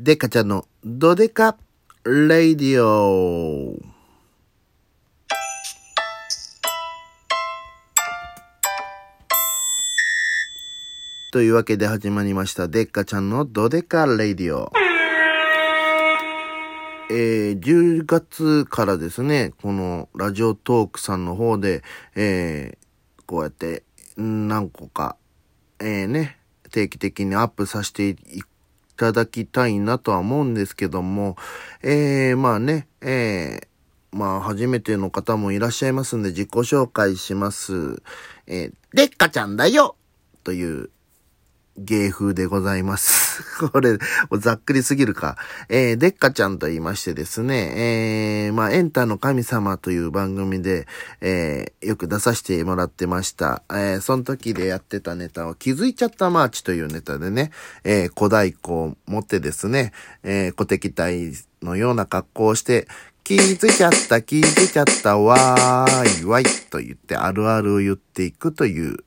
デッカちゃんのドデカ radio。というわけで始まりました、デッカちゃんのドデカ radio。えー、10月からですね、このラジオトークさんの方で、えー、こうやって何個か、えー、ね、定期的にアップさせていくただきたいなとは思うんですけども、えー、まあね、えー、まあ、初めての方もいらっしゃいますんで自己紹介します。えー、でっかちゃんだよという芸風でございます。これ、ざっくりすぎるか。えー、でっかちゃんと言いましてですね、えー、まあ、エンターの神様という番組で、えー、よく出させてもらってました。えー、その時でやってたネタを気づいちゃったマーチというネタでね、えー、小太鼓を持ってですね、えー、小敵隊のような格好をして、気づいちゃった、気づいちゃった、わーい、わい、と言ってあるあるを言っていくという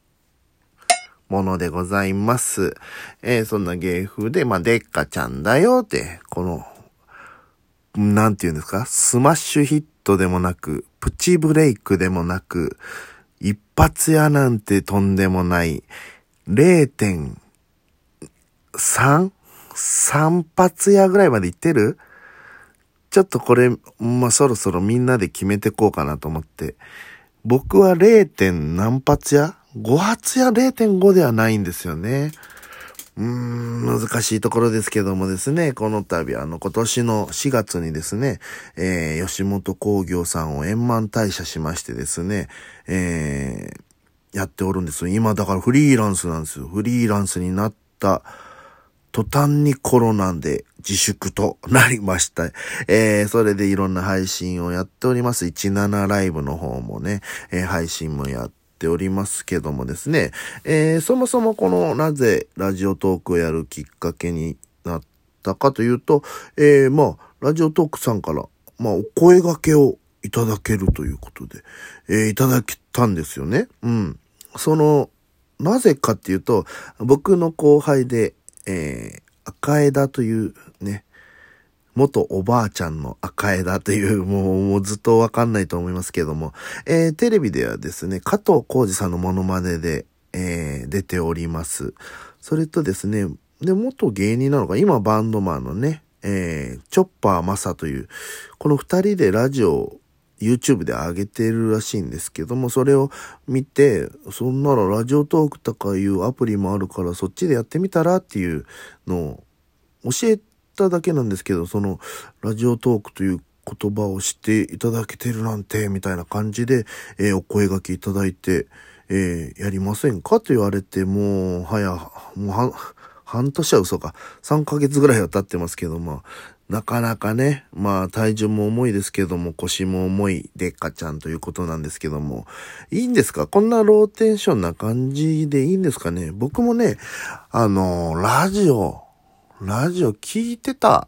ものでございます。えー、そんな芸風で、まあ、でっかちゃんだよって、この、なんて言うんですか？スマッシュヒットでもなく、プチブレイクでもなく、一発屋なんてとんでもない、0.3?3 発屋ぐらいまでいってる？ちょっとこれ、まあ、そろそろみんなで決めてこうかなと思って。僕は 0. 何発屋？5発や0.5ではないんですよね。うーん、難しいところですけどもですね、この度、あの、今年の4月にですね、えー、吉本工業さんを円満退社しましてですね、えー、やっておるんです今だからフリーランスなんですよ。フリーランスになった途端にコロナで自粛となりました。えー、それでいろんな配信をやっております。17ライブの方もね、えー、配信もやってておりますけどもですね、えー、そもそもこのなぜラジオトークをやるきっかけになったかというと、えー、まあ、ラジオトークさんから、まあ、お声掛けをいただけるということで、えー、いただけたんですよね。うん。その、なぜかっていうと、僕の後輩で、えー、赤枝というね、元おばあちゃんの赤枝という、もう、もうずっとわかんないと思いますけども、えー、テレビではですね、加藤浩二さんのモノマネで、えー、出ております。それとですね、で、元芸人なのか、今バンドマンのね、えー、チョッパーマサという、この二人でラジオ YouTube で上げてるらしいんですけども、それを見て、そんならラジオトークとかいうアプリもあるからそっちでやってみたらっていうのを教えてただけなんですけど、その、ラジオトークという言葉をしていただけてるなんて、みたいな感じで、えー、お声掛けいただいて、えー、やりませんかと言われて、もう、はや、もうは、半年は嘘か。3ヶ月ぐらいは経ってますけども、なかなかね、まあ体重も重いですけども、腰も重いでっかちゃんということなんですけども、いいんですか？こんなローテンションな感じでいいんですかね？僕もね、あの、ラジオ、ラジオ聞いてた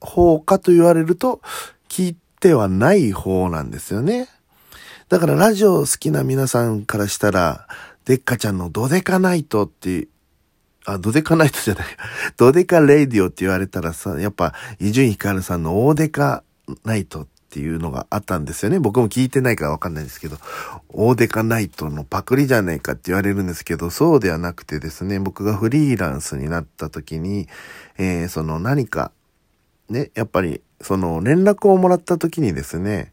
方かと言われると、聞いてはない方なんですよね。だからラジオ好きな皆さんからしたら、でっかちゃんのドデカナイトって、あ、ドデカナイトじゃない、ドデカレイディオって言われたらさ、やっぱ、伊集院光さんの大デカナイトっっていうのがあったんですよね。僕も聞いてないからわかんないですけど、大デカナイトのパクリじゃないかって言われるんですけど、そうではなくてですね、僕がフリーランスになった時に、えー、その何か、ね、やっぱり、その連絡をもらった時にですね、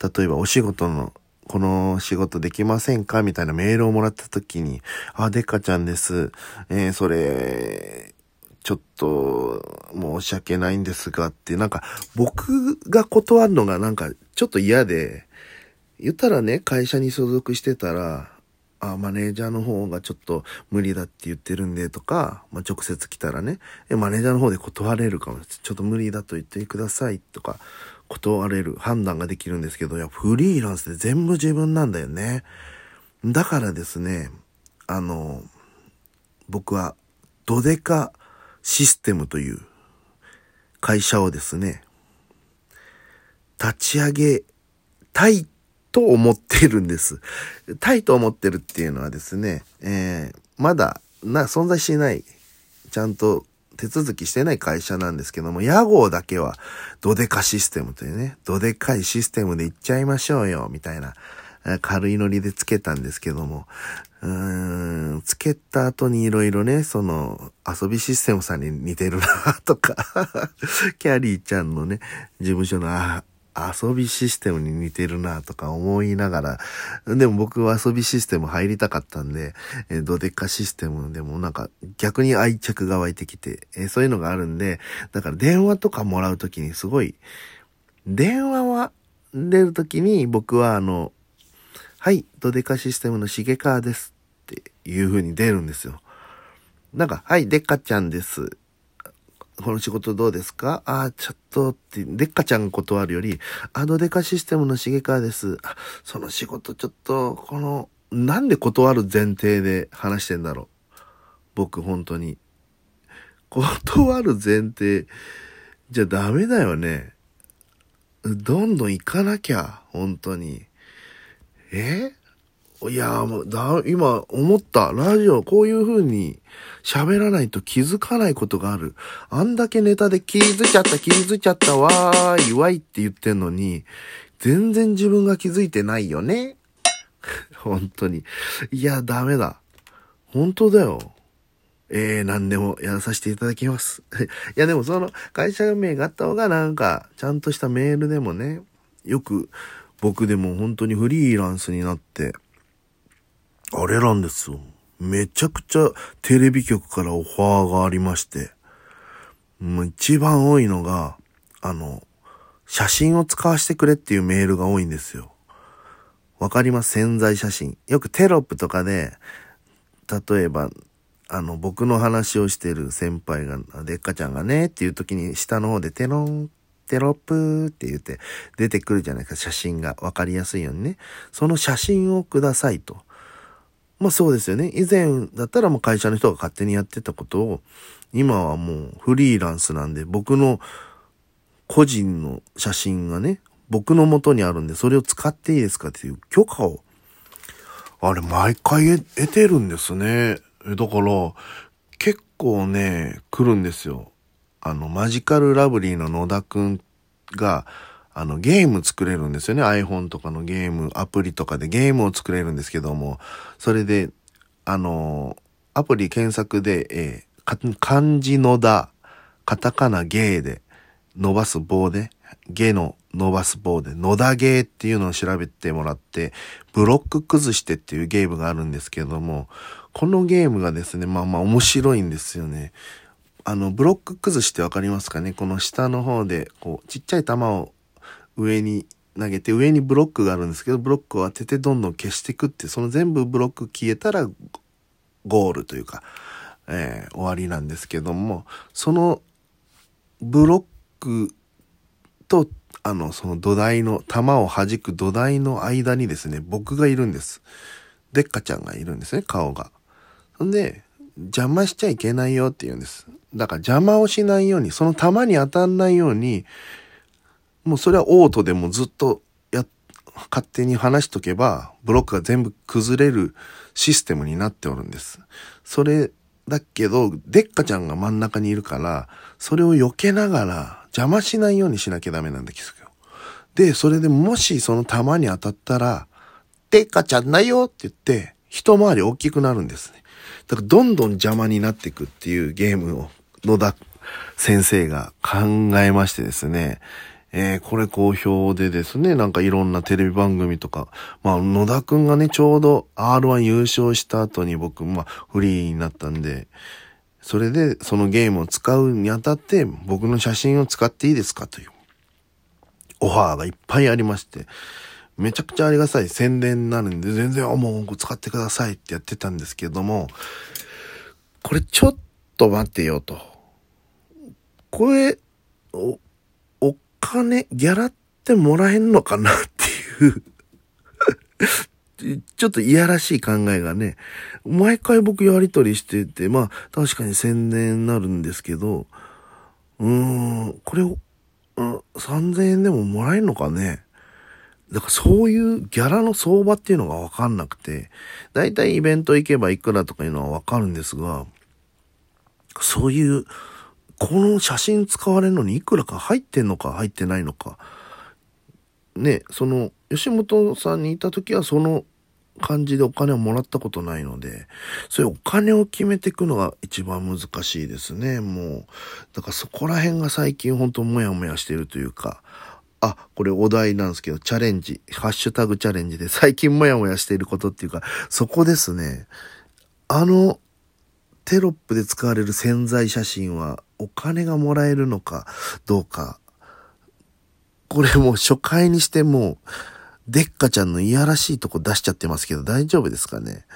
例えばお仕事のこの仕事できませんかみたいなメールをもらった時に、あ、デカちゃんです。えー、それ、ちょっと申し訳ないんですがって、なんか僕が断るのがなんかちょっと嫌で、言ったらね、会社に所属してたら、あ、マネージャーの方がちょっと無理だって言ってるんでとか、まあ、直接来たらね、マネージャーの方で断れるかも。ちょっと無理だと言ってくださいとか、断れる判断ができるんですけど、いや、フリーランスで全部自分なんだよね。だからですね、あの、僕は、どでかシステムという会社をですね、立ち上げたいと思ってるんです。たいと思ってるっていうのはですね、えー、まだな、存在しない、ちゃんと手続きしてない会社なんですけども、屋号だけは、ドデカシステムというね、ドデカいシステムで行っちゃいましょうよ、みたいな、軽いノリでつけたんですけども、うん、つけた後にいろいろね、その、遊びシステムさんに似てるな、とか、キャリーちゃんのね、事務所の、あ、遊びシステムに似てるなとか思いながら、でも僕は遊びシステム入りたかったんで、えドデカシステムでもなんか逆に愛着が湧いてきて、えそういうのがあるんで、だから電話とかもらうときにすごい、電話は出るときに僕はあの、はい、ドデカシステムのしげかです。いう風に出るんですよ。なんか、はい、デカちゃんです。この仕事どうですか？ああ、ちょっとって、デッカちゃんが断るより、あのデカシステムの重川です。その仕事ちょっと、この、なんで断る前提で話してんだろう。僕、本当に。断る前提じゃダメだよね。どんどん行かなきゃ、本当に。え？いやもう、だ、今思った。ラジオこういう風に喋らないと気づかないことがある。あんだけネタで気づちゃった、気づちゃった、わーい、わいって言ってんのに、全然自分が気づいてないよね。本当に。いや、ダメだ。本当だよ。えー、何でもやらさせていただきます。いや、でもその会社名があった方がなんか、ちゃんとしたメールでもね、よく僕でも本当にフリーランスになって、あれなんですよ。めちゃくちゃテレビ局からオファーがありまして、もう一番多いのが、あの、写真を使わせてくれっていうメールが多いんですよ。わかります？潜在写真。よくテロップとかで、例えば、あの、僕の話をしてる先輩が、でっかちゃんがね、っていう時に下の方でテロン、テロップって言って出てくるじゃないか、写真が。わかりやすいようにね。その写真をくださいと。まあそうですよね。以前だったらもう会社の人が勝手にやってたことを、今はもうフリーランスなんで、僕の個人の写真がね、僕の元にあるんで、それを使っていいですかっていう許可を、あれ、毎回得てるんですね。だから、結構ね、来るんですよ。あの、マジカルラブリーの野田くんが、あの、ゲーム作れるんですよね。iPhone とかのゲーム、アプリとかでゲームを作れるんですけども、それで、あの、アプリ検索で、えー、漢字のだ、カタカナゲーで、伸ばす棒で、ゲの伸ばす棒で、野田ゲーっていうのを調べてもらって、ブロック崩してっていうゲームがあるんですけども、このゲームがですね、まあまあ面白いんですよね。あの、ブロック崩してわかりますかね？この下の方で、こう、ちっちゃい玉を上に投げて、上にブロックがあるんですけど、ブロックを当ててどんどん消していくって、その全部ブロック消えたらゴールというか、えー、終わりなんですけども、そのブロックと、あの、その土台の、弾を弾く土台の間にですね、僕がいるんです。でっかちゃんがいるんですね、顔が。んで、邪魔しちゃいけないよって言うんです。だから邪魔をしないように、その弾に当たんないように、もうそれはオートでもずっとや、勝手に話しとけば、ブロックが全部崩れるシステムになっておるんです。それだけど、でっかちゃんが真ん中にいるから、それを避けながら邪魔しないようにしなきゃダメなんですよ。で、それでもしその弾に当たったら、でっかちゃんだよって言って、一回り大きくなるんですね。だからどんどん邪魔になっていくっていうゲームを野田先生が考えましてですね、えー、これ好評でですね、なんかいろんなテレビ番組とか、まあ、野田くんがね、ちょうど R1 優勝した後に僕、まあ、フリーになったんで、それでそのゲームを使うにあたって僕の写真を使っていいですかというオファーがいっぱいありまして、めちゃくちゃありがたい宣伝になるんで、全然、あもう使ってくださいってやってたんですけども、これちょっと待ってよと。これ、金、ギャラってもらえんのかなっていう。ちょっといやらしい考えがね、毎回僕やりとりしてて、まあ確かに宣伝になるんですけど、うーん、これを、うん、3000円でももらえるのかね。だからそういうギャラの相場っていうのがわかんなくて、だいたいイベント行けばいくらとかいうのはわかるんですが、そういうこの写真使われるのにいくらか入ってんのか入ってないのか。ね、その、吉本さんにいた時はその感じでお金をもらったことないので、そういうお金を決めていくのが一番難しいですね、もう。だからそこら辺が最近ほんともやもやしてるというか、あ、これお題なんですけど、チャレンジ、ハッシュタグチャレンジで最近もやもやしていることっていうか、そこですね。あの、テロップで使われる潜在写真はお金がもらえるのかどうか。これもう初回にしてもう、デッカちゃんのいやらしいとこ出しちゃってますけど大丈夫ですかね？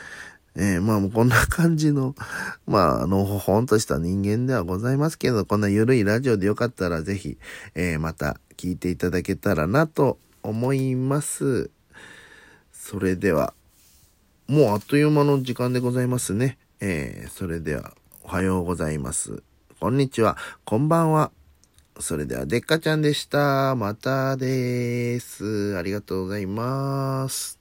えー、まあもうこんな感じの、まあ、あの、ほほんとした人間ではございますけど、こんなゆるいラジオでよかったらぜひ、えー、また聞いていただけたらなと思います。それでは、もうあっという間の時間でございますね。えー、それでは、おはようございます。こんにちは。こんばんは。それでは、でっかちゃんでした。またです。ありがとうございます。